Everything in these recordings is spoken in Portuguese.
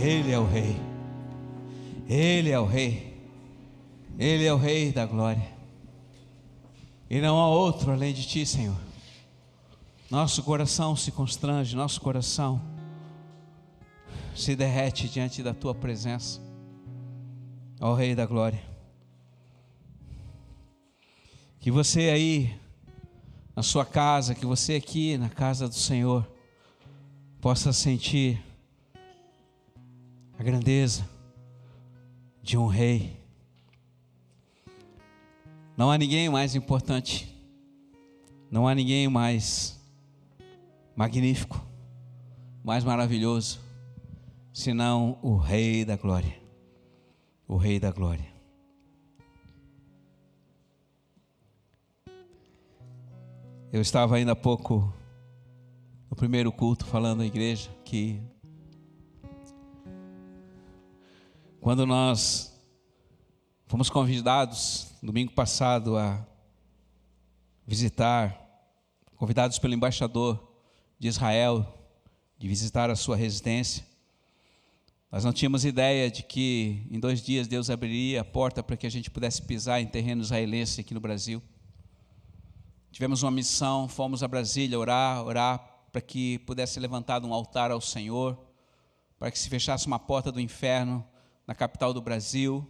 Ele é o Rei. Ele é o Rei. Ele é o Rei da glória. E não há outro além de Ti, Senhor. Nosso coração se constrange, nosso coração se derrete diante da Tua presença, ó Rei da glória. Que você aí, na sua casa, que você aqui na casa do Senhor, possa sentir a grandeza de um rei. Não há ninguém mais importante, não há ninguém mais magnífico, mais maravilhoso, senão o Rei da Glória. O Rei da Glória. Eu estava ainda há pouco no primeiro culto falando à igreja que Quando nós fomos convidados domingo passado a visitar, convidados pelo embaixador de Israel, de visitar a sua residência, nós não tínhamos ideia de que em dois dias Deus abriria a porta para que a gente pudesse pisar em terreno israelense aqui no Brasil. Tivemos uma missão, fomos a Brasília orar, orar para que pudesse levantado um altar ao Senhor, para que se fechasse uma porta do inferno na capital do Brasil,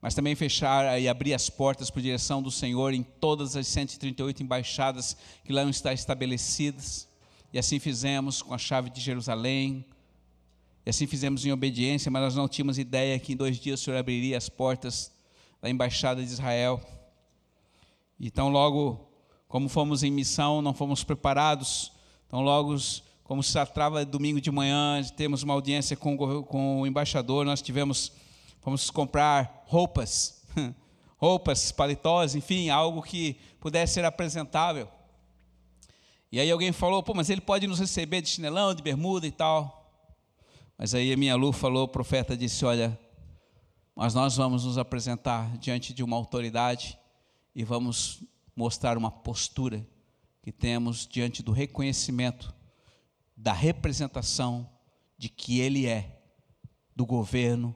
mas também fechar e abrir as portas por direção do Senhor em todas as 138 embaixadas que lá estão estabelecidas. E assim fizemos com a chave de Jerusalém. E assim fizemos em obediência, mas nós não tínhamos ideia que em dois dias o Senhor abriria as portas da embaixada de Israel. Então, logo, como fomos em missão, não fomos preparados. Então, logo como se tratava domingo de manhã, temos uma audiência com, com o embaixador, nós tivemos, fomos comprar roupas, roupas, paletós, enfim, algo que pudesse ser apresentável. E aí alguém falou, pô, mas ele pode nos receber de chinelão, de bermuda e tal. Mas aí a minha Lu falou, o profeta disse, olha, mas nós vamos nos apresentar diante de uma autoridade e vamos mostrar uma postura que temos diante do reconhecimento da representação de que ele é do governo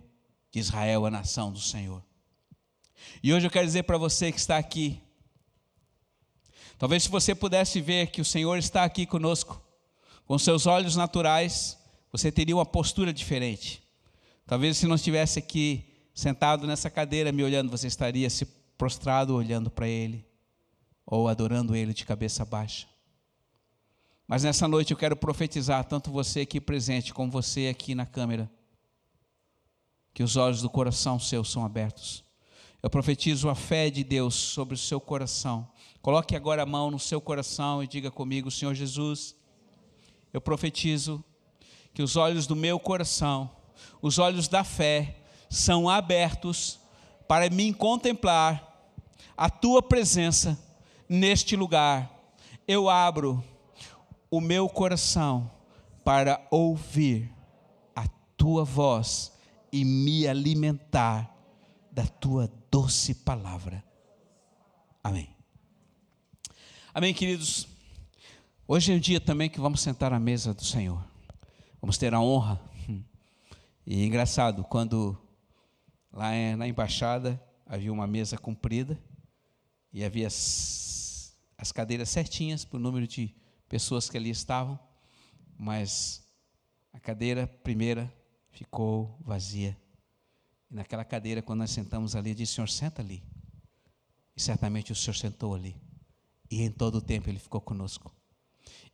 de Israel, a nação do Senhor. E hoje eu quero dizer para você que está aqui, talvez se você pudesse ver que o Senhor está aqui conosco, com seus olhos naturais, você teria uma postura diferente. Talvez se não estivesse aqui sentado nessa cadeira me olhando, você estaria se prostrado olhando para Ele, ou adorando Ele de cabeça baixa. Mas nessa noite eu quero profetizar, tanto você aqui presente, como você aqui na câmera, que os olhos do coração seu são abertos. Eu profetizo a fé de Deus sobre o seu coração. Coloque agora a mão no seu coração e diga comigo, Senhor Jesus, eu profetizo que os olhos do meu coração, os olhos da fé, são abertos para me contemplar a tua presença neste lugar. Eu abro o meu coração para ouvir a tua voz e me alimentar da tua doce palavra. Amém. Amém, queridos. Hoje é o dia também que vamos sentar à mesa do Senhor. Vamos ter a honra. E é engraçado, quando lá na embaixada havia uma mesa comprida e havia as, as cadeiras certinhas para o número de pessoas que ali estavam, mas a cadeira primeira ficou vazia. E naquela cadeira, quando nós sentamos ali, eu disse: Senhor, senta ali. E certamente o Senhor sentou ali. E em todo o tempo ele ficou conosco.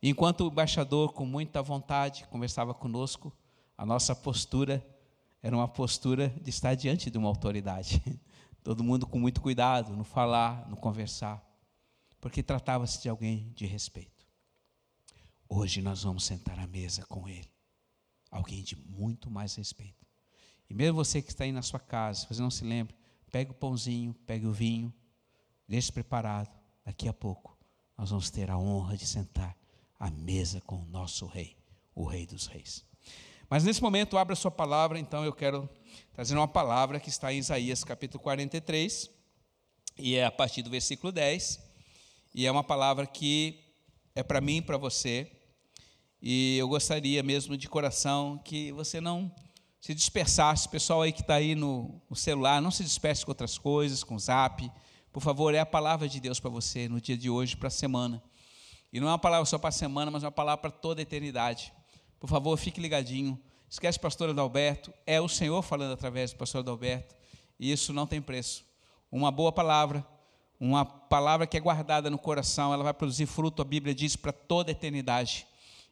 E enquanto o embaixador, com muita vontade, conversava conosco, a nossa postura era uma postura de estar diante de uma autoridade. Todo mundo com muito cuidado no falar, no conversar, porque tratava-se de alguém de respeito. Hoje nós vamos sentar à mesa com Ele. Alguém de muito mais respeito. E mesmo você que está aí na sua casa, se você não se lembra, pegue o pãozinho, pegue o vinho, deixe preparado. Daqui a pouco nós vamos ter a honra de sentar à mesa com o nosso Rei, o Rei dos Reis. Mas nesse momento, abra sua palavra, então eu quero trazer uma palavra que está em Isaías capítulo 43, e é a partir do versículo 10, e é uma palavra que é para mim e para você, E eu gostaria mesmo de coração que você não se dispersasse, pessoal aí que está aí no, no, celular, não se disperse com outras coisas, com zap. Por favor, é a palavra de Deus para você no dia de hoje, para a semana. E não é uma palavra só para a semana, mas é uma palavra para toda a eternidade. Por favor, fique ligadinho. Esquece pastor Adalberto, é o Senhor falando através do pastor Adalberto, e isso não tem preço. Uma boa palavra, uma palavra que é guardada no coração, ela vai produzir fruto, a Bíblia diz, para toda a eternidade.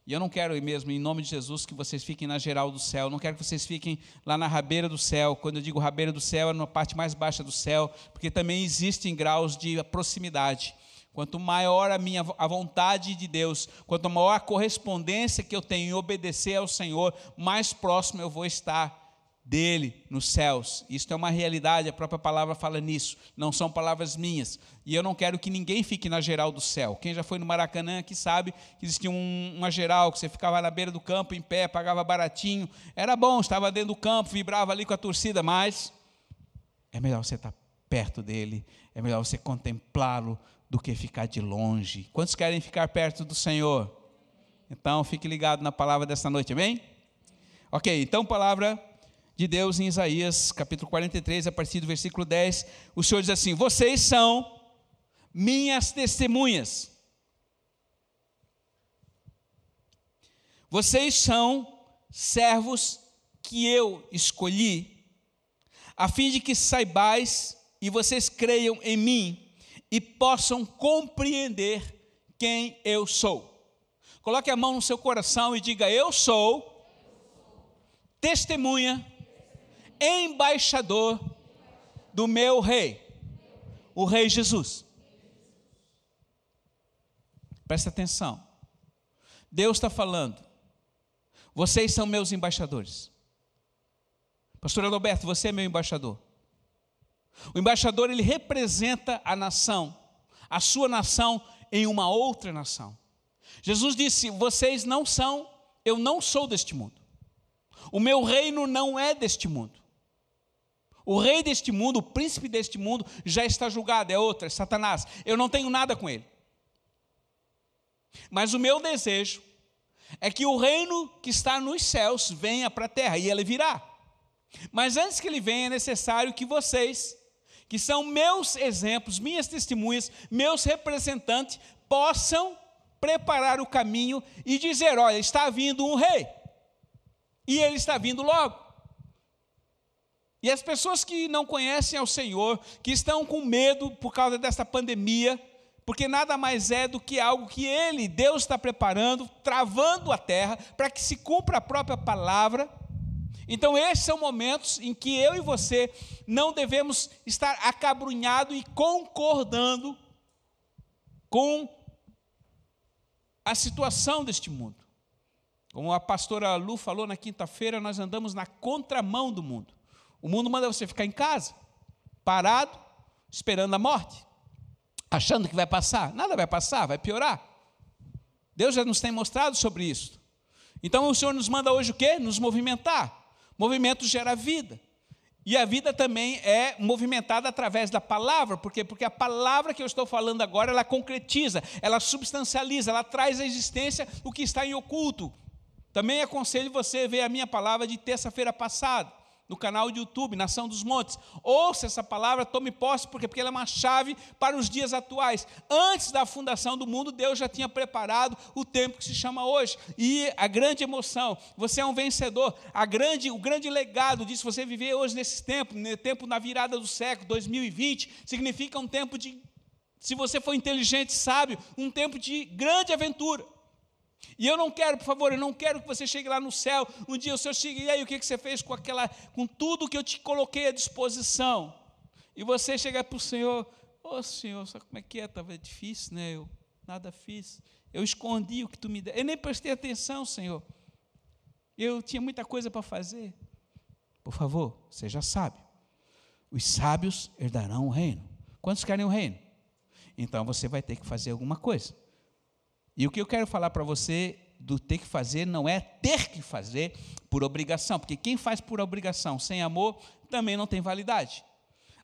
E eu não quero mesmo, em nome de Jesus, que vocês fiquem na geral do céu. Eu não quero que vocês fiquem lá na rabeira do céu. Quando eu digo rabeira do céu, é na parte mais baixa do céu, porque também existem graus de proximidade. Quanto maior a minha a vontade de Deus, quanto maior a correspondência que eu tenho em obedecer ao Senhor, mais próximo eu vou estar dele nos céus. Isso é uma realidade, a própria palavra fala nisso, não são palavras minhas. E eu não quero que ninguém fique na geral do céu. Quem já foi no Maracanã aqui sabe que existia um, uma geral, que você ficava na beira do campo em pé, pagava baratinho. Era bom, estava dentro do campo, vibrava ali com a torcida, mas é melhor você estar perto dele, é melhor você contemplá-lo do que ficar de longe. Quantos querem ficar perto do Senhor? Então, fique ligado na palavra dessa noite, amém? Ok, então, palavra de Deus em Isaías, capítulo 43, a partir do versículo 10, o Senhor diz assim: Vocês são minhas testemunhas. Vocês são servos que eu escolhi, a fim de que saibais e vocês creiam em mim e possam compreender quem eu sou. Coloque a mão no seu coração e diga: Eu sou testemunha embaixador do meu rei, o rei Jesus. Presta atenção. Deus está falando. Vocês são meus embaixadores. Pastor Adalberto, você é meu embaixador. O embaixador ele representa a nação, a sua nação em uma outra nação. Jesus disse: "Vocês não são, eu não sou deste mundo. O meu reino não é deste mundo. O rei deste mundo, o príncipe deste mundo, já está julgado, é outro, é Satanás. Eu não tenho nada com ele. Mas o meu desejo é que o reino que está nos céus venha para a terra, e ele virá. Mas antes que ele venha, é necessário que vocês, que são meus exemplos, minhas testemunhas, meus representantes, possam preparar o caminho e dizer: olha, está vindo um rei, e ele está vindo logo. E as pessoas que não conhecem ao Senhor, que estão com medo por causa dessa pandemia, porque nada mais é do que algo que Ele, Deus, está preparando, travando a terra, para que se cumpra a própria palavra. Então, esses são momentos em que eu e você não devemos estar acabrunhado e concordando com a situação deste mundo. Como a pastora Lu falou na quinta-feira, nós andamos na contramão do mundo. O mundo manda você ficar em casa, parado, esperando a morte, achando que vai passar. Nada vai passar, vai piorar. Deus já nos tem mostrado sobre isso. Então o Senhor nos manda hoje o quê? Nos movimentar. Movimento gera vida. E a vida também é movimentada através da palavra, por quê? Porque a palavra que eu estou falando agora, ela concretiza, ela substancializa, ela traz à existência o que está em oculto. Também aconselho você a ver a minha palavra de terça-feira passada no canal de YouTube, Nação dos Montes. Ouça essa palavra, tome posse, porque, porque ela é uma chave para os dias atuais. Antes da fundação do mundo, Deus já tinha preparado o tempo que se chama hoje. E a grande emoção, você é um vencedor. A grande, o grande legado disso, você viver hoje nesse tempo, no tempo na virada do século, 2020, significa um tempo de, se você for inteligente, sábio, um tempo de grande aventura. E eu não quero, por favor, eu não quero que você chegue lá no céu. Um dia o Senhor chegue, e aí o que você fez com aquela, com tudo que eu te coloquei à disposição? E você chegar para o Senhor, ô oh, Senhor, sabe como é que é? Estava difícil, né? Eu nada fiz. Eu escondi o que tu me deu. Eu nem prestei atenção, Senhor. Eu tinha muita coisa para fazer. Por favor, seja sábio. Os sábios herdarão o reino. Quantos querem o reino? Então você vai ter que fazer alguma coisa. E o que eu quero falar para você do ter que fazer não é ter que fazer por obrigação, porque quem faz por obrigação sem amor também não tem validade.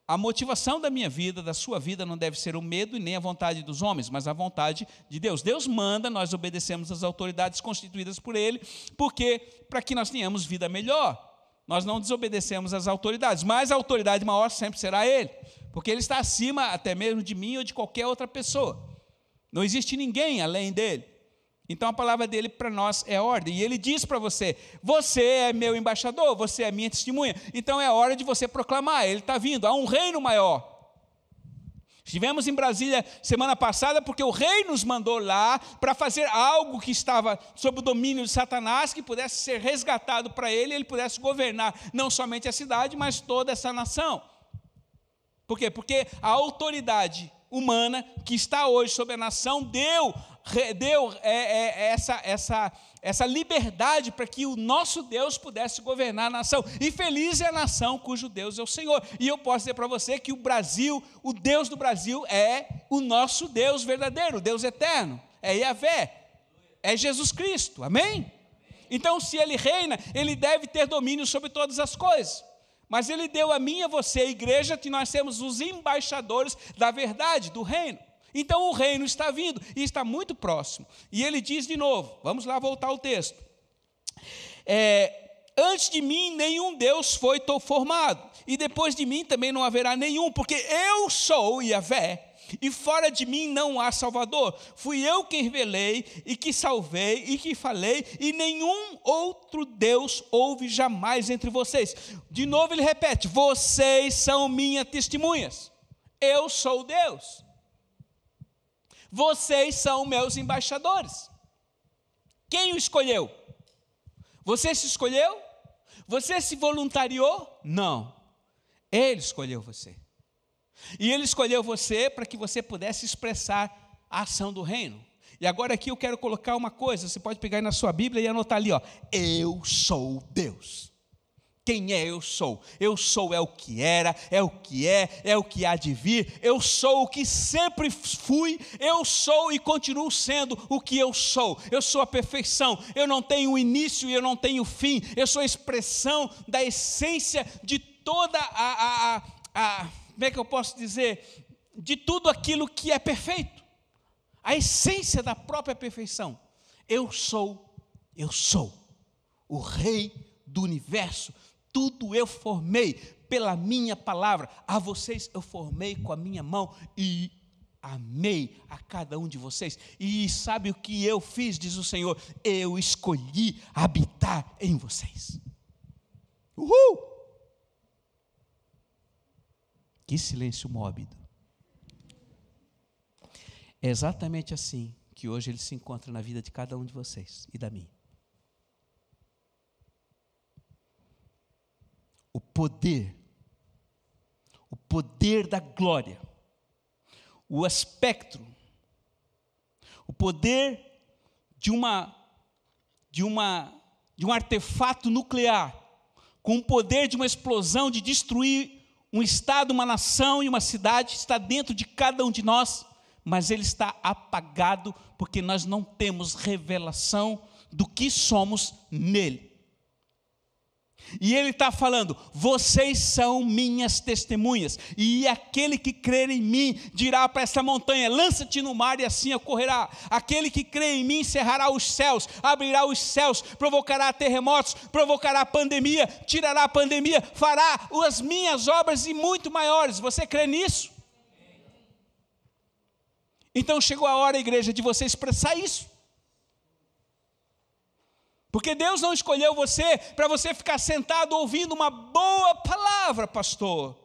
a motivação da minha vida, da sua vida, não deve ser o medo e nem a vontade dos homens, mas a vontade de Deus. Deus manda, nós obedecemos às autoridades constituídas por Ele, porque para que nós tenhamos vida melhor. Nós não desobedecemos às autoridades, mas a autoridade maior sempre será Ele, porque Ele está acima até mesmo de mim ou de qualquer outra pessoa. Não existe ninguém além dele. Então a palavra dele para nós é ordem. E ele diz para você: você é meu embaixador, você é minha testemunha. Então é hora de você proclamar: ele está vindo, há um reino maior. Estivemos em Brasília semana passada porque o rei nos mandou lá para fazer algo que estava sob o domínio de Satanás, que pudesse ser resgatado para ele, e ele pudesse governar não somente a cidade, mas toda essa nação. Por quê? Porque a autoridade humana que está hoje sobre a nação deu deu é, é, essa, essa, essa liberdade para que o nosso Deus pudesse governar a nação. E feliz é a nação cujo Deus é o Senhor. E eu posso dizer para você que o Brasil, o Deus do Brasil, é o nosso Deus verdadeiro, o Deus eterno. É Yahvé, é Jesus Cristo. Amém? Então, se ele reina, ele deve ter domínio sobre todas as coisas. Mas ele deu a mim e a você, a igreja, que nós temos os embaixadores da verdade, do reino. Então o reino está vindo e está muito próximo. E ele diz de novo: vamos lá voltar ao texto. É, Antes de mim nenhum Deus foi formado, e depois de mim também não haverá nenhum, porque eu sou Yahvé, e fora de mim não há Salvador. Fui eu quem revelei, e que salvei, e que falei, e nenhum outro Deus houve jamais entre vocês. De novo ele repete: vocês são minhas testemunhas, eu sou Deus. Vocês são meus embaixadores. Quem o escolheu? Você se escolheu? Você se voluntariou? Não. Ele escolheu você. E ele escolheu você para que você pudesse expressar a ação do reino. E agora aqui eu quero colocar uma coisa, você pode pegar aí na sua Bíblia e anotar ali, ó. Eu sou Deus. Quem é eu sou? Eu sou é o que era, é o que é, é o que há de vir. Eu sou o que sempre fui, eu sou e continuo sendo o que eu sou. Eu sou a perfeição. Eu não tenho início e eu não tenho fim. Eu sou a expressão da essência de toda a, a, a, a como é que eu posso dizer? De tudo aquilo que é perfeito. A essência da própria perfeição. Eu sou, eu sou o Rei do universo tudo eu formei pela minha palavra, a vocês eu formei com a minha mão e amei a cada um de vocês. E sabe o que eu fiz, diz o Senhor? Eu escolhi habitar em vocês. Uhul! Que silêncio móbido. É exatamente assim que hoje ele se encontra na vida de cada um de vocês e da minha. o poder, o poder da glória, o aspecto, o poder de uma de uma de um artefato nuclear com o poder de uma explosão de destruir um estado, uma nação e uma cidade está dentro de cada um de nós, mas ele está apagado porque nós não temos revelação do que somos nele. E ele está falando: vocês são minhas testemunhas, e aquele que crer em mim dirá para essa montanha: lança-te no mar, e assim ocorrerá. Aquele que crê em mim cerrará os céus, abrirá os céus, provocará terremotos, provocará pandemia, tirará a pandemia, fará as minhas obras e muito maiores. Você crê nisso? Então chegou a hora, igreja, de você expressar isso. Porque Deus não escolheu você para você ficar sentado ouvindo uma boa palavra, pastor.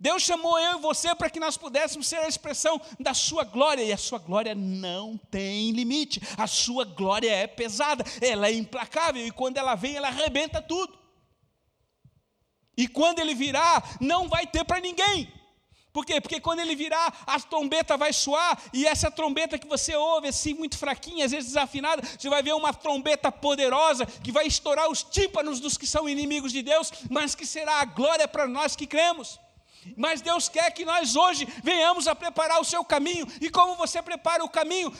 Deus chamou eu e você para que nós pudéssemos ser a expressão da sua glória, e a sua glória não tem limite, a sua glória é pesada, ela é implacável, e quando ela vem, ela arrebenta tudo. E quando ele virá, não vai ter para ninguém. Por quê? Porque quando ele virar, a trombeta vai soar, e essa trombeta que você ouve assim, muito fraquinha, às vezes desafinada, você vai ver uma trombeta poderosa que vai estourar os tímpanos dos que são inimigos de Deus, mas que será a glória para nós que cremos. Mas Deus quer que nós hoje venhamos a preparar o seu caminho, e como você prepara o caminho?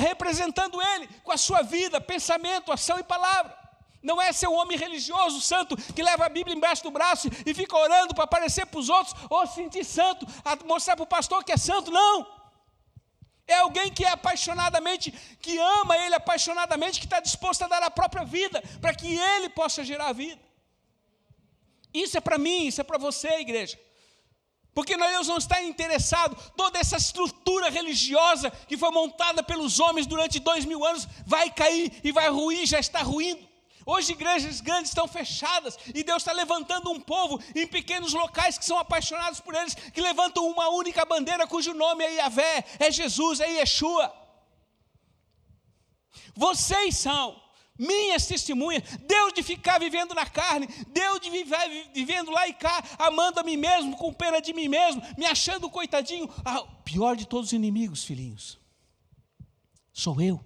Representando Ele com a sua vida, pensamento, ação e palavra. Não é ser um homem religioso, santo, que leva a Bíblia embaixo do braço e fica orando para aparecer para os outros, ou sentir santo, mostrar para o pastor que é santo. Não. É alguém que é apaixonadamente, que ama ele apaixonadamente, que está disposto a dar a própria vida, para que ele possa gerar a vida. Isso é para mim, isso é para você, igreja. Porque Deus não está interessado, toda essa estrutura religiosa que foi montada pelos homens durante dois mil anos vai cair e vai ruir, já está ruindo. Hoje igrejas grandes estão fechadas e Deus está levantando um povo em pequenos locais que são apaixonados por eles, que levantam uma única bandeira cujo nome é Yahvé, é Jesus, é Yeshua. Vocês são minhas testemunhas, Deus de ficar vivendo na carne, Deus de viver vivendo lá e cá, amando a mim mesmo, com pena de mim mesmo, me achando coitadinho. Ah, pior de todos os inimigos, filhinhos, sou eu,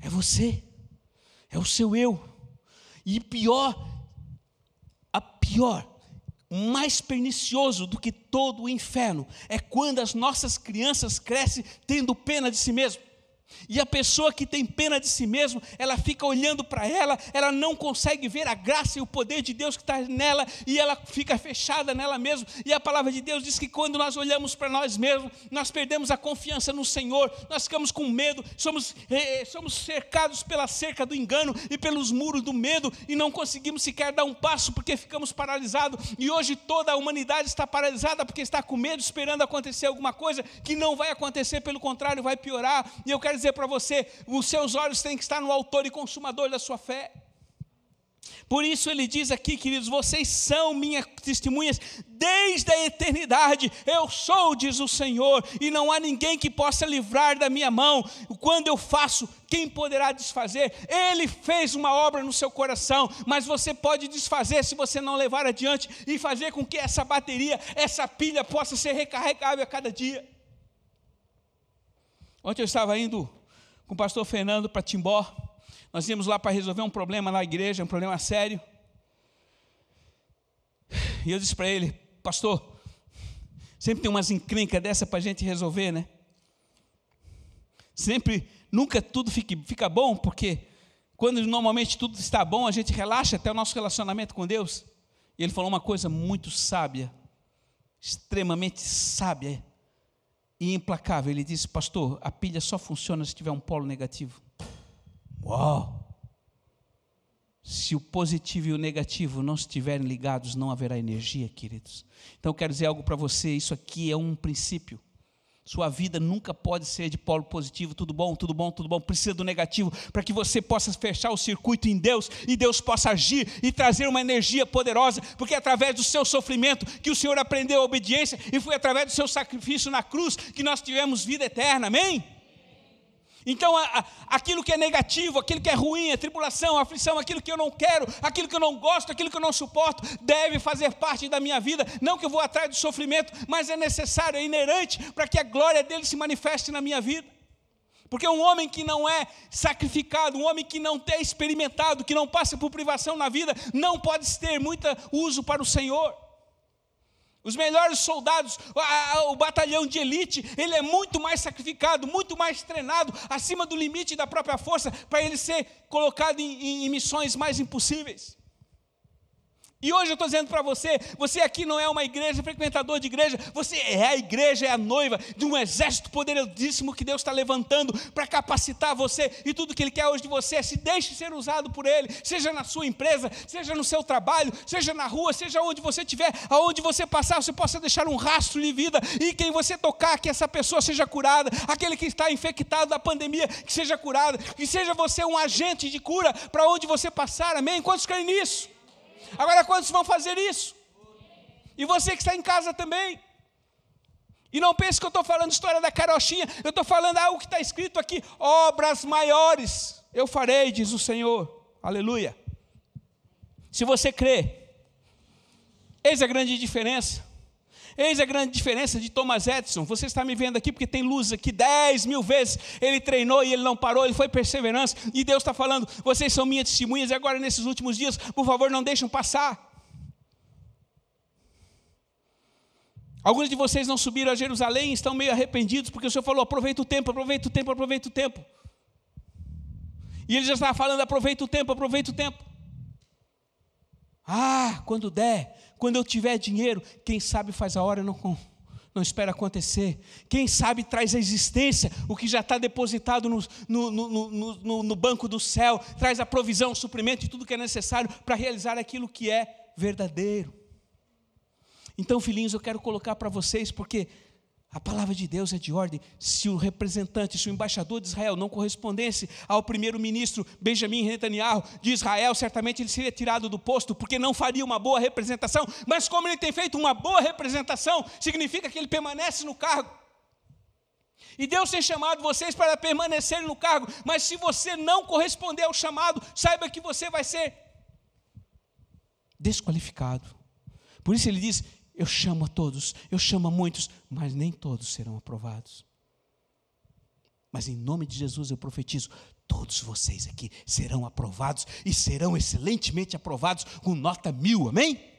é você, é o seu eu. E pior, a pior, mais pernicioso do que todo o inferno é quando as nossas crianças crescem tendo pena de si mesmo. E a pessoa que tem pena de si mesmo, ela fica olhando para ela, ela não consegue ver a graça e o poder de Deus que está nela, e ela fica fechada nela mesma. E a palavra de Deus diz que quando nós olhamos para nós mesmos, nós perdemos a confiança no Senhor, nós ficamos com medo, somos, eh, somos cercados pela cerca do engano e pelos muros do medo, e não conseguimos sequer dar um passo porque ficamos paralisados. E hoje toda a humanidade está paralisada porque está com medo, esperando acontecer alguma coisa que não vai acontecer, pelo contrário, vai piorar. E eu quero dizer para você: os seus olhos têm que estar no autor e consumador da sua fé. Por isso ele diz aqui, queridos, vocês são minhas testemunhas desde a eternidade. Eu sou, diz o Senhor, e não há ninguém que possa livrar da minha mão. Quando eu faço, quem poderá desfazer? Ele fez uma obra no seu coração, mas você pode desfazer se você não levar adiante e fazer com que essa bateria, essa pilha possa ser recarregável a cada dia. Ontem eu estava indo com o pastor Fernando para Timbó. Nós íamos lá para resolver um problema na igreja, um problema sério. E eu disse para ele, pastor, sempre tem umas encrencas dessa para a gente resolver, né? Sempre, nunca tudo fica, fica bom, porque quando normalmente tudo está bom, a gente relaxa até o nosso relacionamento com Deus. E ele falou uma coisa muito sábia, extremamente sábia e implacável. Ele disse: Pastor, a pilha só funciona se tiver um polo negativo. Uau! Se o positivo e o negativo não estiverem ligados, não haverá energia, queridos. Então, quero dizer algo para você: isso aqui é um princípio. Sua vida nunca pode ser de polo positivo, tudo bom, tudo bom, tudo bom. Precisa do negativo para que você possa fechar o circuito em Deus e Deus possa agir e trazer uma energia poderosa, porque é através do seu sofrimento que o Senhor aprendeu a obediência e foi através do seu sacrifício na cruz que nós tivemos vida eterna. Amém? Então, a, a, aquilo que é negativo, aquilo que é ruim, a tribulação, a aflição, aquilo que eu não quero, aquilo que eu não gosto, aquilo que eu não suporto, deve fazer parte da minha vida. Não que eu vou atrás do sofrimento, mas é necessário, é inerente para que a glória dele se manifeste na minha vida. Porque um homem que não é sacrificado, um homem que não tem experimentado, que não passa por privação na vida, não pode ter muito uso para o Senhor. Os melhores soldados, o batalhão de elite, ele é muito mais sacrificado, muito mais treinado, acima do limite da própria força, para ele ser colocado em, em missões mais impossíveis. E hoje eu estou dizendo para você: você aqui não é uma igreja, frequentador de igreja, você é a igreja, é a noiva de um exército poderosíssimo que Deus está levantando para capacitar você. E tudo que Ele quer hoje de você é se deixe ser usado por Ele, seja na sua empresa, seja no seu trabalho, seja na rua, seja onde você estiver, aonde você passar, você possa deixar um rastro de vida. E quem você tocar, que essa pessoa seja curada, aquele que está infectado da pandemia, que seja curado, que seja você um agente de cura para onde você passar, amém? Quantos creem nisso? Agora, quantos vão fazer isso? E você que está em casa também. E não pense que eu estou falando história da carochinha, eu estou falando algo que está escrito aqui: obras maiores eu farei, diz o Senhor. Aleluia. Se você crê, eis a grande diferença. Eis a grande diferença de Thomas Edison. Você está me vendo aqui porque tem luz aqui. Dez mil vezes ele treinou e ele não parou, ele foi perseverança. E Deus está falando: vocês são minhas testemunhas, e agora nesses últimos dias, por favor, não deixem passar. Alguns de vocês não subiram a Jerusalém e estão meio arrependidos, porque o Senhor falou: aproveita o tempo, aproveita o tempo, aproveita o tempo. E ele já estava falando: aproveita o tempo, aproveita o tempo. Ah, quando der, quando eu tiver dinheiro, quem sabe faz a hora não, não espera acontecer. Quem sabe traz a existência o que já está depositado no, no, no, no, banco do céu, traz a provisão, o suprimento de tudo que é necessário para realizar aquilo que é verdadeiro. Então, filhinhos, eu quero colocar para vocês, porque a palavra de Deus é de ordem. Se o representante, se o embaixador de Israel não correspondesse ao primeiro-ministro Benjamin Netanyahu de Israel, certamente ele seria tirado do posto, porque não faria uma boa representação. Mas como ele tem feito uma boa representação, significa que ele permanece no cargo. E Deus tem chamado vocês para permanecerem no cargo, mas se você não corresponder ao chamado, saiba que você vai ser desqualificado. Por isso ele diz: eu chamo a todos, eu chamo a muitos, mas nem todos serão aprovados. Mas em nome de Jesus eu profetizo: todos vocês aqui serão aprovados e serão excelentemente aprovados com nota mil, amém?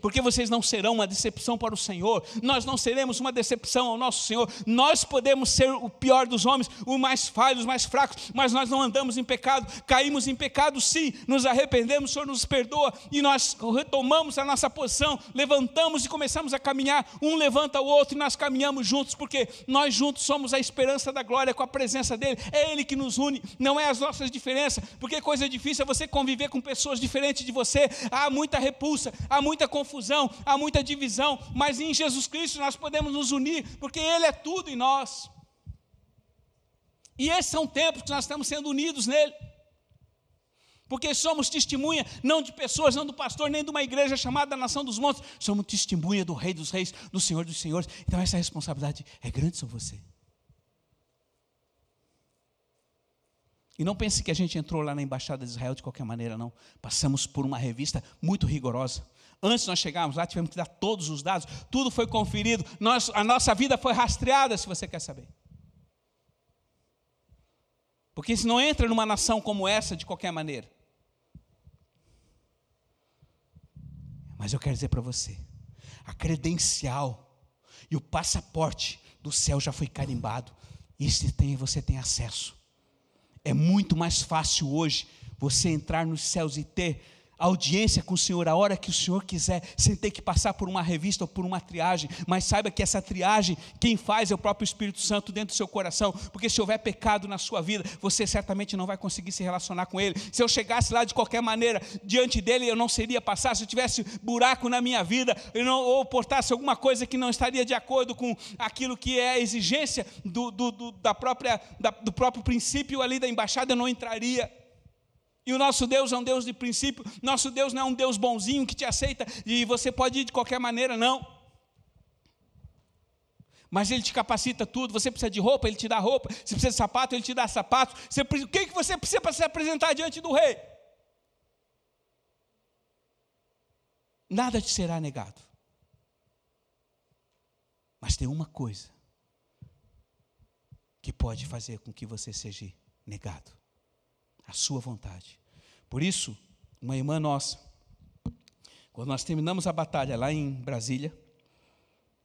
Porque vocês não serão uma decepção para o Senhor, nós não seremos uma decepção ao nosso Senhor, nós podemos ser o pior dos homens, o mais falho, os mais fracos, mas nós não andamos em pecado, caímos em pecado sim, nos arrependemos, o Senhor nos perdoa e nós retomamos a nossa posição, levantamos e começamos a caminhar, um levanta o outro e nós caminhamos juntos, porque nós juntos somos a esperança da glória com a presença dEle, é Ele que nos une, não é as nossas diferenças, porque coisa difícil é você conviver com pessoas diferentes de você, há muita repulsa, há muita confusão, há muita divisão, mas em Jesus Cristo nós podemos nos unir, porque Ele é tudo em nós. E esses são tempos que nós estamos sendo unidos nele. Porque somos testemunha não de pessoas, não do pastor, nem de uma igreja chamada Nação dos Montes, somos testemunha do Rei dos Reis, do Senhor dos Senhores. Então essa responsabilidade é grande sobre você. E não pense que a gente entrou lá na embaixada de Israel de qualquer maneira, não. Passamos por uma revista muito rigorosa. Antes nós chegarmos lá, tivemos que dar todos os dados, tudo foi conferido, nós, a nossa vida foi rastreada, se você quer saber. Porque se não entra numa nação como essa de qualquer maneira. Mas eu quero dizer para você, a credencial e o passaporte do céu já foi carimbado. E se tem, você tem acesso. É muito mais fácil hoje você entrar nos céus e ter audiência com o Senhor a hora que o Senhor quiser, sem ter que passar por uma revista ou por uma triagem, mas saiba que essa triagem, quem faz é o próprio Espírito Santo dentro do seu coração, porque se houver pecado na sua vida, você certamente não vai conseguir se relacionar com Ele. Se eu chegasse lá de qualquer maneira, diante dele, eu não seria passar, se eu tivesse buraco na minha vida, eu não, ou portasse alguma coisa que não estaria de acordo com aquilo que é a exigência do, do, do da própria, da, do próprio princípio ali da embaixada, eu não entraria. E o nosso Deus é um Deus de princípio, nosso Deus não é um Deus bonzinho que te aceita e você pode ir de qualquer maneira, não. Mas Ele te capacita tudo. Você precisa de roupa, Ele te dá roupa. Você precisa de sapato, Ele te dá sapato. Você, o que, que você precisa para se apresentar diante do Rei? Nada te será negado. Mas tem uma coisa que pode fazer com que você seja negado: a sua vontade. Por isso, uma irmã nossa, quando nós terminamos a batalha lá em Brasília,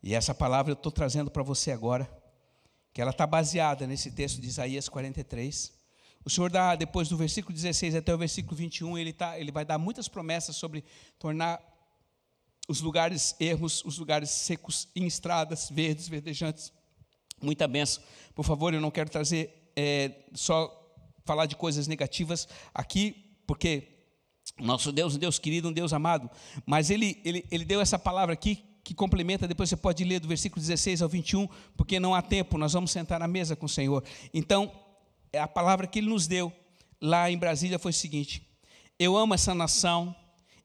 e essa palavra eu estou trazendo para você agora, que ela está baseada nesse texto de Isaías 43. O Senhor dá, depois do versículo 16 até o versículo 21, ele, tá, ele vai dar muitas promessas sobre tornar os lugares ermos, os lugares secos em estradas verdes, verdejantes. Muita benção. Por favor, eu não quero trazer é, só falar de coisas negativas aqui, porque nosso Deus um Deus querido, um Deus amado, mas ele, ele, ele deu essa palavra aqui que complementa, depois você pode ler do versículo 16 ao 21, porque não há tempo, nós vamos sentar na mesa com o Senhor. Então, é a palavra que ele nos deu lá em Brasília foi o seguinte: Eu amo essa nação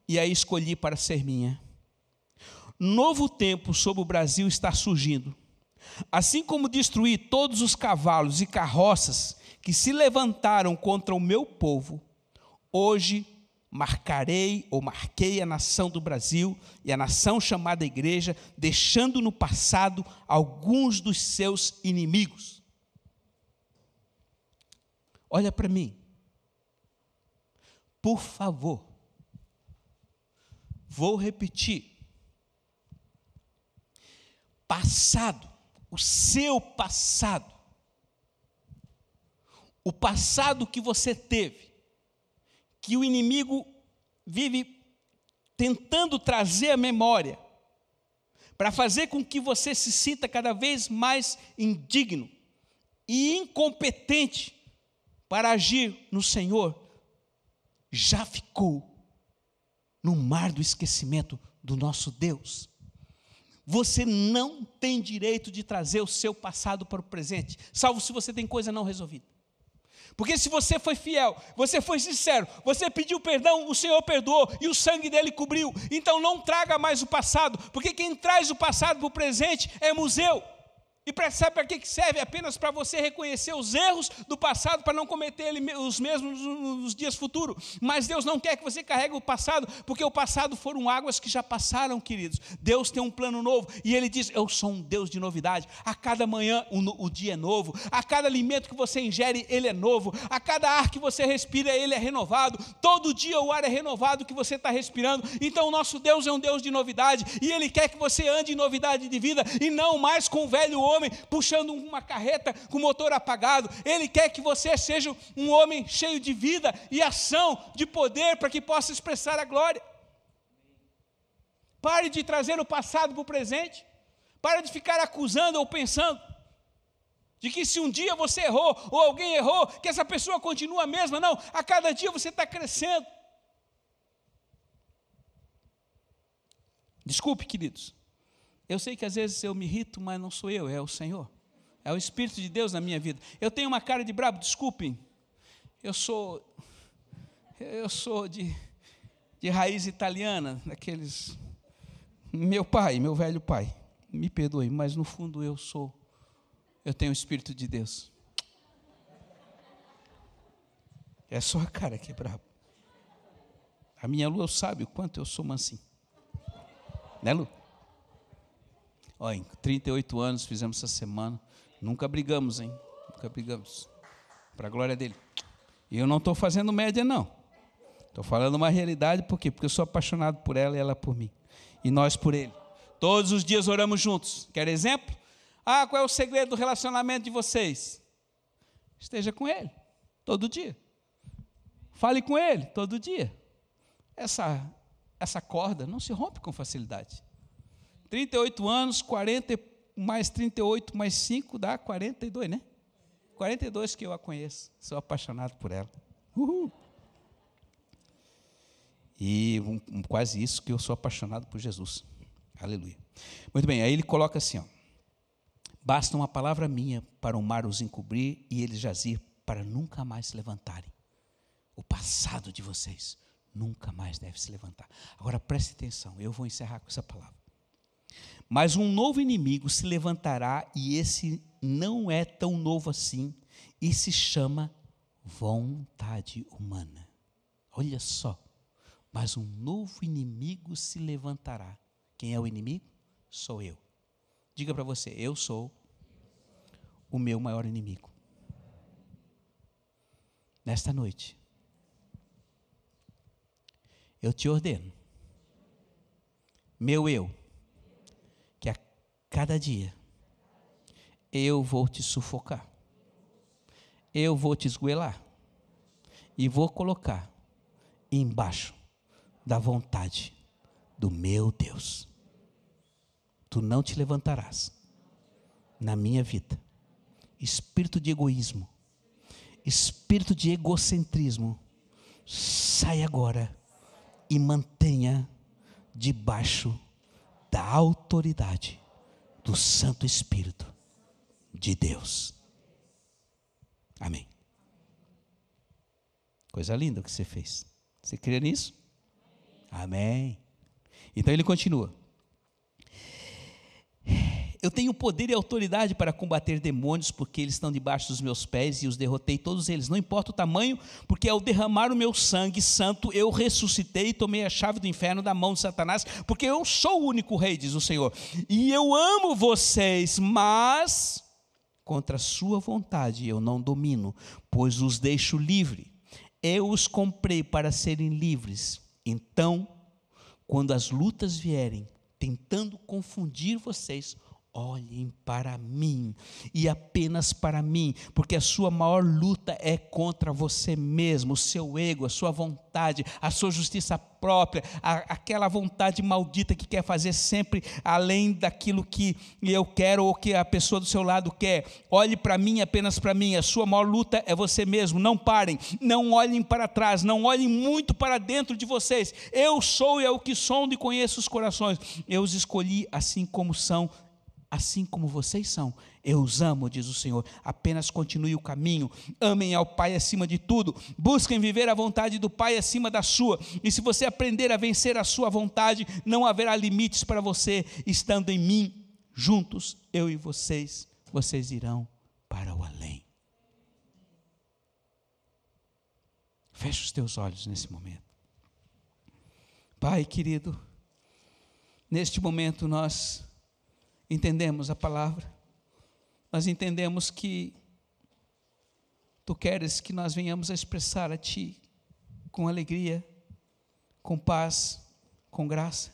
e a escolhi para ser minha. Novo tempo sobre o Brasil está surgindo. Assim como destruí todos os cavalos e carroças que se levantaram contra o meu povo, Hoje marcarei ou marquei a nação do Brasil e a nação chamada igreja, deixando no passado alguns dos seus inimigos. Olha para mim. Por favor. Vou repetir. Passado, o seu passado, o passado que você teve, que o inimigo vive tentando trazer à memória, para fazer com que você se sinta cada vez mais indigno e incompetente para agir no Senhor, já ficou no mar do esquecimento do nosso Deus. Você não tem direito de trazer o seu passado para o presente, salvo se você tem coisa não resolvida. Porque se você foi fiel, você foi sincero, você pediu perdão, o Senhor perdoou e o sangue dele cobriu. Então não traga mais o passado, porque quem traz o passado para o presente é museu. E sabe para que serve? Apenas para você reconhecer os erros do passado, para não cometer os mesmos nos dias futuros. Mas Deus não quer que você carregue o passado, porque o passado foram águas que já passaram, queridos. Deus tem um plano novo e Ele diz: Eu sou um Deus de novidade. A cada manhã o, o dia é novo, a cada alimento que você ingere, ele é novo, a cada ar que você respira, ele é renovado. Todo dia o ar é renovado que você está respirando. Então o nosso Deus é um Deus de novidade e Ele quer que você ande em novidade de vida e não mais com o velho homem puxando uma carreta com motor apagado. Ele quer que você seja um homem cheio de vida e ação, de poder, para que possa expressar a glória. Pare de trazer o passado para o presente. Pare de ficar acusando ou pensando de que se um dia você errou ou alguém errou, que essa pessoa continua a mesma. Não, a cada dia você está crescendo. Desculpe, queridos. Eu sei que às vezes eu me irrito, mas não sou eu, é o Senhor. É o Espírito de Deus na minha vida. Eu tenho uma cara de brabo, desculpem. Eu sou eu sou de, de raiz italiana, daqueles meu pai, meu velho pai. Me perdoe, mas no fundo eu sou eu tenho o Espírito de Deus. É só a cara que é brabo. A minha lua sabe o quanto eu sou mansinho. Né, Lu? Olha, em 38 anos fizemos essa semana. Nunca brigamos, hein? Nunca brigamos. Para a glória dele. E eu não estou fazendo média, não. Estou falando uma realidade, por quê? Porque eu sou apaixonado por ela e ela por mim. E nós por ele. Todos os dias oramos juntos. Quer exemplo? Ah, qual é o segredo do relacionamento de vocês? Esteja com ele, todo dia. Fale com ele, todo dia. Essa, essa corda não se rompe com facilidade. 38 anos, 40 mais 38 mais 5 dá 42, né? 42 que eu a conheço, sou apaixonado por ela. Uhul. E um, quase isso que eu sou apaixonado por Jesus. Aleluia. Muito bem, aí ele coloca assim: ó, basta uma palavra minha para o mar os encobrir e eles jazir para nunca mais se levantarem. O passado de vocês nunca mais deve se levantar. Agora preste atenção, eu vou encerrar com essa palavra. Mas um novo inimigo se levantará, e esse não é tão novo assim, e se chama vontade humana. Olha só. Mas um novo inimigo se levantará. Quem é o inimigo? Sou eu. Diga para você, eu sou o meu maior inimigo. Nesta noite, eu te ordeno, meu eu, cada dia, eu vou te sufocar, eu vou te esgoelar e vou colocar embaixo da vontade do meu Deus. Tu não te levantarás na minha vida. Espírito de egoísmo, espírito de egocentrismo, sai agora e mantenha debaixo da autoridade do Santo Espírito de Deus. Amém. Coisa linda o que você fez. Você crê nisso? Amém. Então ele continua eu tenho poder e autoridade para combater demônios, porque eles estão debaixo dos meus pés e os derrotei todos eles. Não importa o tamanho, porque ao derramar o meu sangue santo, eu ressuscitei e tomei a chave do inferno da mão de Satanás, porque eu sou o único rei, diz o Senhor. E eu amo vocês, mas contra a sua vontade eu não domino, pois os deixo livre. Eu os comprei para serem livres. Então, quando as lutas vierem, tentando confundir vocês, olhem para mim e apenas para mim, porque a sua maior luta é contra você mesmo, o seu ego, a sua vontade, a sua justiça própria, a, aquela vontade maldita que quer fazer sempre além daquilo que eu quero ou que a pessoa do seu lado quer. Olhe para mim, apenas para mim. A sua maior luta é você mesmo. Não parem, não olhem para trás, não olhem muito para dentro de vocês. Eu sou e é o que sondo e conheço os corações. Eu os escolhi assim como são assim como vocês são. Eu os amo, diz o Senhor. Apenas continue o caminho. Amem ao Pai acima de tudo. Busquem viver a vontade do Pai acima da sua. E se você aprender a vencer a sua vontade, não haverá limites para você. Estando em mim, juntos, eu e vocês, vocês irão para o além. Feche os teus olhos nesse momento. Pai querido, neste momento nós entendemos a palavra, nós entendemos que tu queres que nós venhamos a expressar a ti com alegria, com paz, com graça.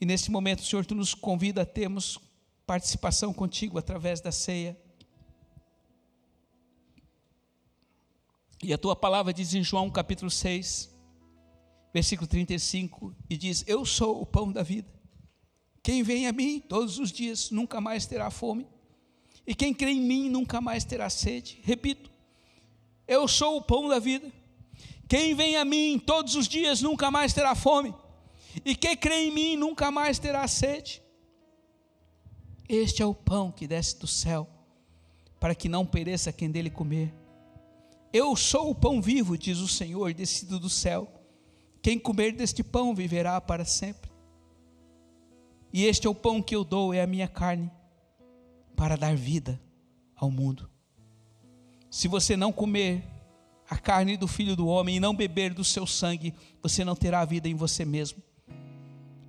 E nesse momento, Senhor, tu nos convida a termos participação contigo através da ceia. E a tua palavra diz em João capítulo 6, versículo 35, e diz: Eu sou o pão da vida. Quem vem a mim todos os dias nunca mais terá fome, e quem crê em mim nunca mais terá sede. Repito, eu sou o pão da vida. Quem vem a mim todos os dias nunca mais terá fome, e quem crê em mim nunca mais terá sede. Este é o pão que desce do céu, para que não pereça quem dele comer. Eu sou o pão vivo, diz o Senhor, descido do céu. Quem comer deste pão viverá para sempre. E este é o pão que eu dou, é a minha carne, para dar vida ao mundo. Se você não comer a carne do filho do homem e não beber do seu sangue, você não terá vida em você mesmo.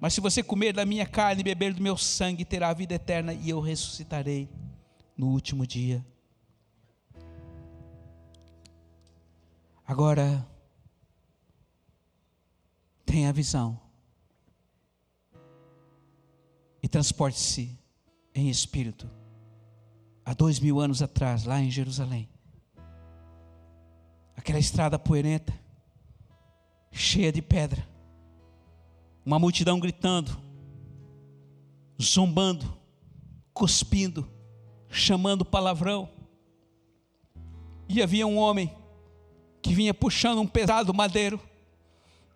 Mas se você comer da minha carne e beber do meu sangue, terá vida eterna e eu ressuscitarei no último dia. Agora, tenha a visão e transporte-se em espírito há dois mil anos atrás, lá em Jerusalém. Aquela estrada poeirenta, cheia de pedra, uma multidão gritando, zombando, cuspindo, chamando palavrão. E havia um homem que vinha puxando um pesado madeiro,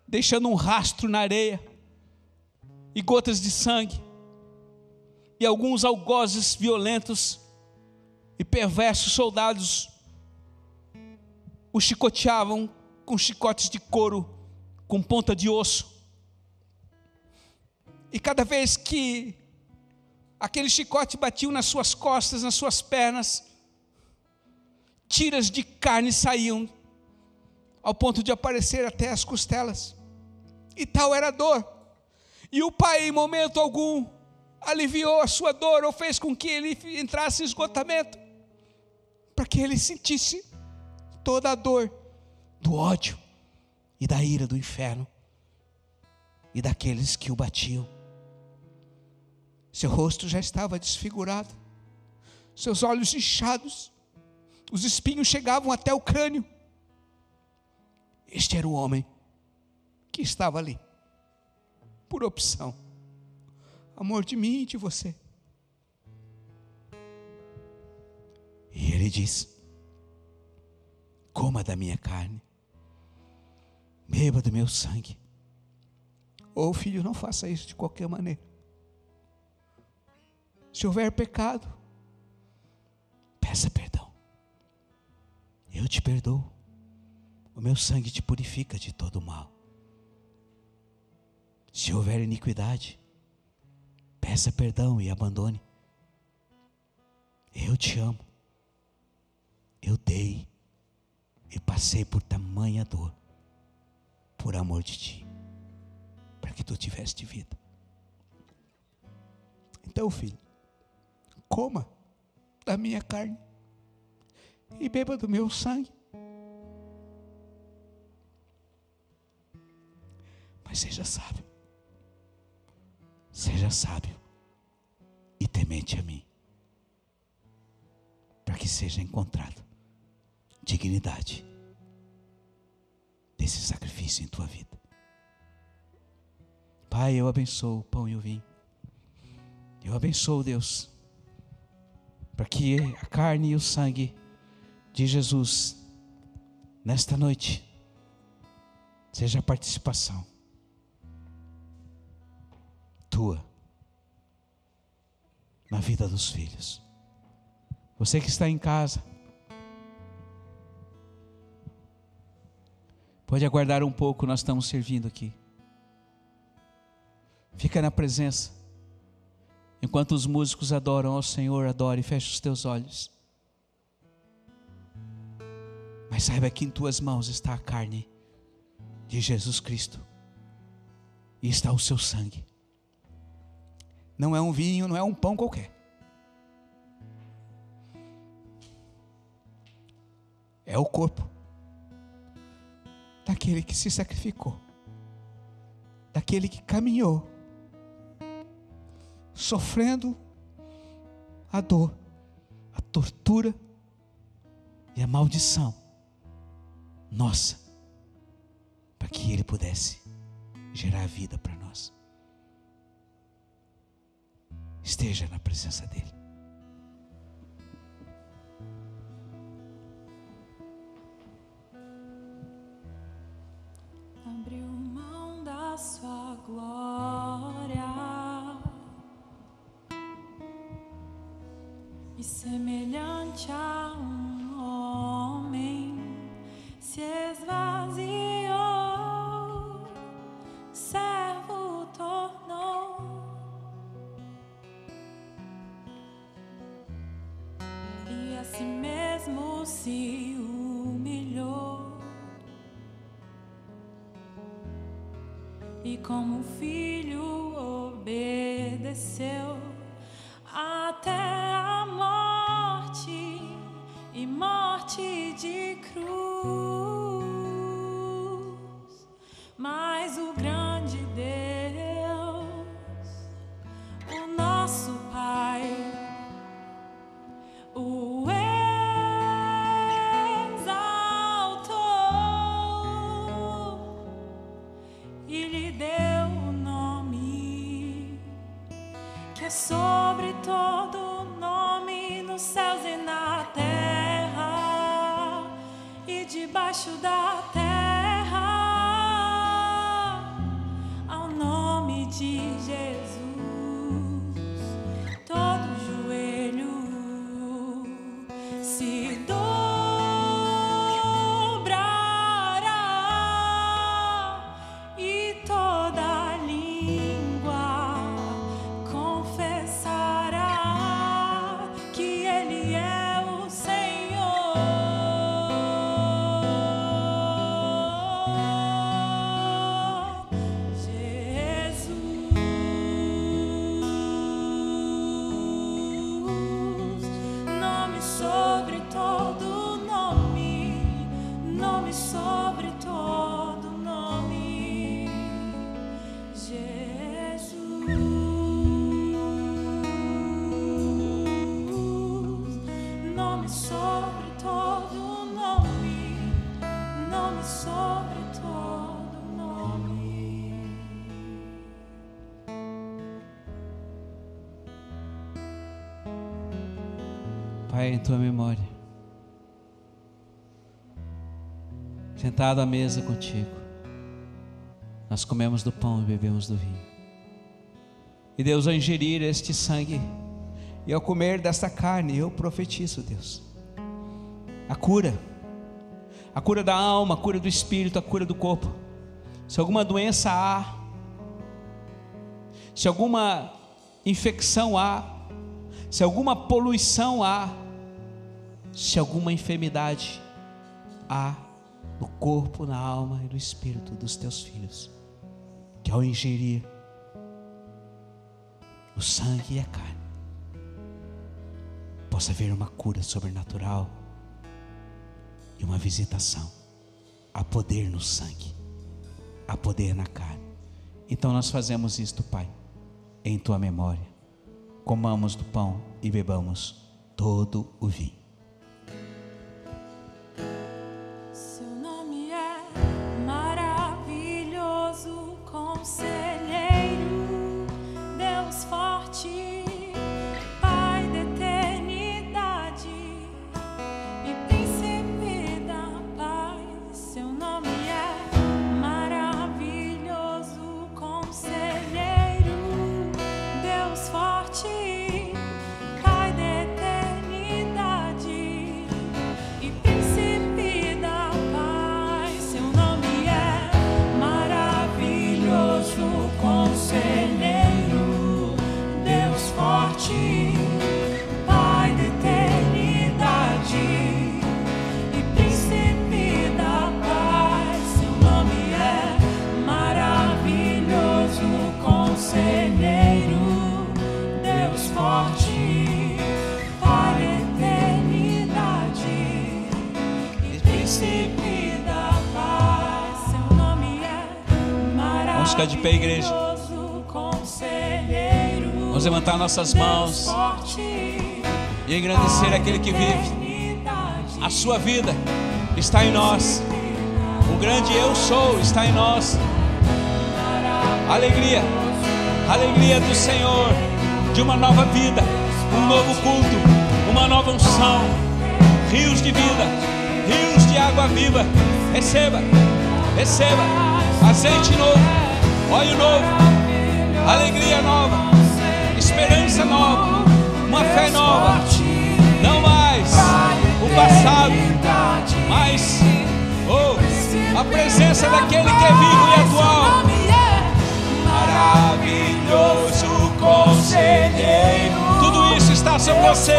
deixando um rastro na areia e gotas de sangue e alguns algozes violentos e perversos soldados o chicoteavam com chicotes de couro, com ponta de osso. E cada vez que aquele chicote batia nas suas costas, nas suas pernas, tiras de carne saíam, ao ponto de aparecer até as costelas. E tal era a dor. E o pai, em momento algum, aliviou a sua dor ou fez com que ele entrasse em esgotamento, para que ele sentisse toda a dor do ódio e da ira do inferno e daqueles que o batiam. Seu rosto já estava desfigurado, seus olhos inchados, os espinhos chegavam até o crânio. Este era o homem que estava ali, por opção amor de mim e de você. E ele diz: coma da minha carne, beba do meu sangue. Ou filho, não faça isso de qualquer maneira. Se houver pecado, peça perdão. Eu te perdoo. O meu sangue te purifica de todo mal. Se houver iniquidade, Peça perdão e abandone. Eu te amo. Eu dei e passei por tamanha dor, por amor de ti, para que tu tivesse vida. Então, filho, coma da minha carne e beba do meu sangue. Mas seja sábio. Seja sábio temente a mim, para que seja encontrado dignidade desse sacrifício em tua vida. Pai, eu abençoo o pão e o vinho. Eu abençoo, Deus, para que a carne e o sangue de Jesus, nesta noite, seja a participação tua na vida dos filhos. Você que está em casa, pode aguardar um pouco, nós estamos servindo aqui. Fica na presença. Enquanto os músicos adoram ao Senhor, adore feche os teus olhos. Mas saiba que em tuas mãos está a carne de Jesus Cristo e está o seu sangue. Não é um vinho, não é um pão qualquer. É o corpo daquele que se sacrificou, daquele que caminhou sofrendo a dor, a tortura e a maldição nossa, para que Ele pudesse gerar vida para Esteja na presença dEle. Abriu mão da sua glória. e semelhante a um homem se esvaziou, e si mesmo se humilhou e como filho obedeceu até a morte e morte de cruz. Tua memória, sentado à mesa contigo, nós comemos do pão e bebemos do vinho. E Deus, ao ingerir este sangue e ao comer desta carne, eu profetizo, Deus, a cura, a cura da alma, a cura do espírito, a cura do corpo. Se alguma doença há, se alguma infecção há, se alguma poluição há, se alguma enfermidade há no corpo, na alma e no espírito dos teus filhos, que ao ingerir o sangue e a carne, possa haver uma cura sobrenatural e uma visitação. Há poder no sangue, há poder na carne. Então nós fazemos isto, Pai, em tua memória comamos do pão e bebamos todo o vinho. Vamos levantar nossas mãos e agradecer aquele que vive. A sua vida está em nós. O grande eu sou está em nós. Alegria, alegria do Senhor, de uma nova vida, um novo culto, uma nova unção, rios de vida, rios de água viva. Receba, receba, azeite novo, óleo novo, alegria nova, esperança nova, uma fé nova. Não mais o passado, mas oh, a presença daquele que é vivo e atual. Maravilhoso conselheiro. Tudo isso está sobre você,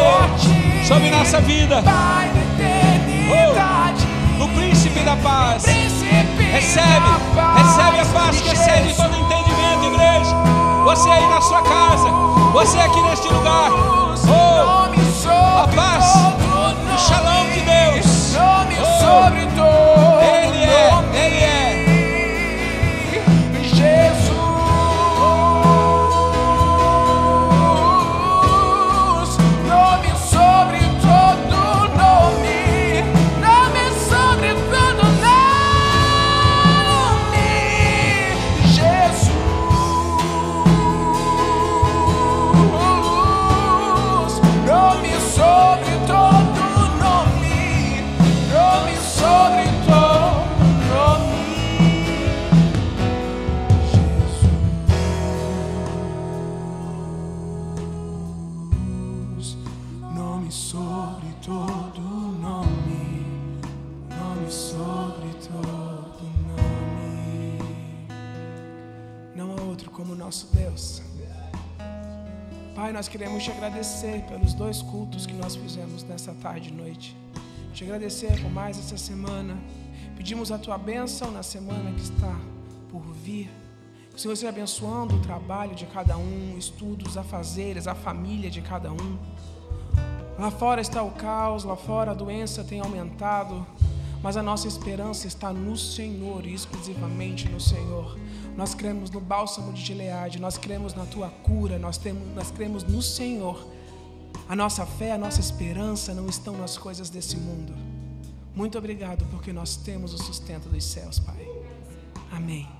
sobre nossa vida. Oh, o príncipe da paz. Recebe, recebe a paz que excede todo entendimento, igreja. Você aí na sua casa, você aqui neste lugar. Oh, a paz, o shalom de Deus. Oh, Queremos te agradecer pelos dois cultos que nós fizemos nessa tarde e noite. Te agradecer por mais essa semana. Pedimos a tua bênção na semana que está por vir. O Senhor abençoando o trabalho de cada um, estudos, afazeres, a família de cada um. Lá fora está o caos, lá fora a doença tem aumentado, mas a nossa esperança está no Senhor exclusivamente no Senhor. Nós cremos no bálsamo de Gileade, nós cremos na tua cura, nós, temos, nós cremos no Senhor. A nossa fé, a nossa esperança não estão nas coisas desse mundo. Muito obrigado porque nós temos o sustento dos céus, Pai. Amém.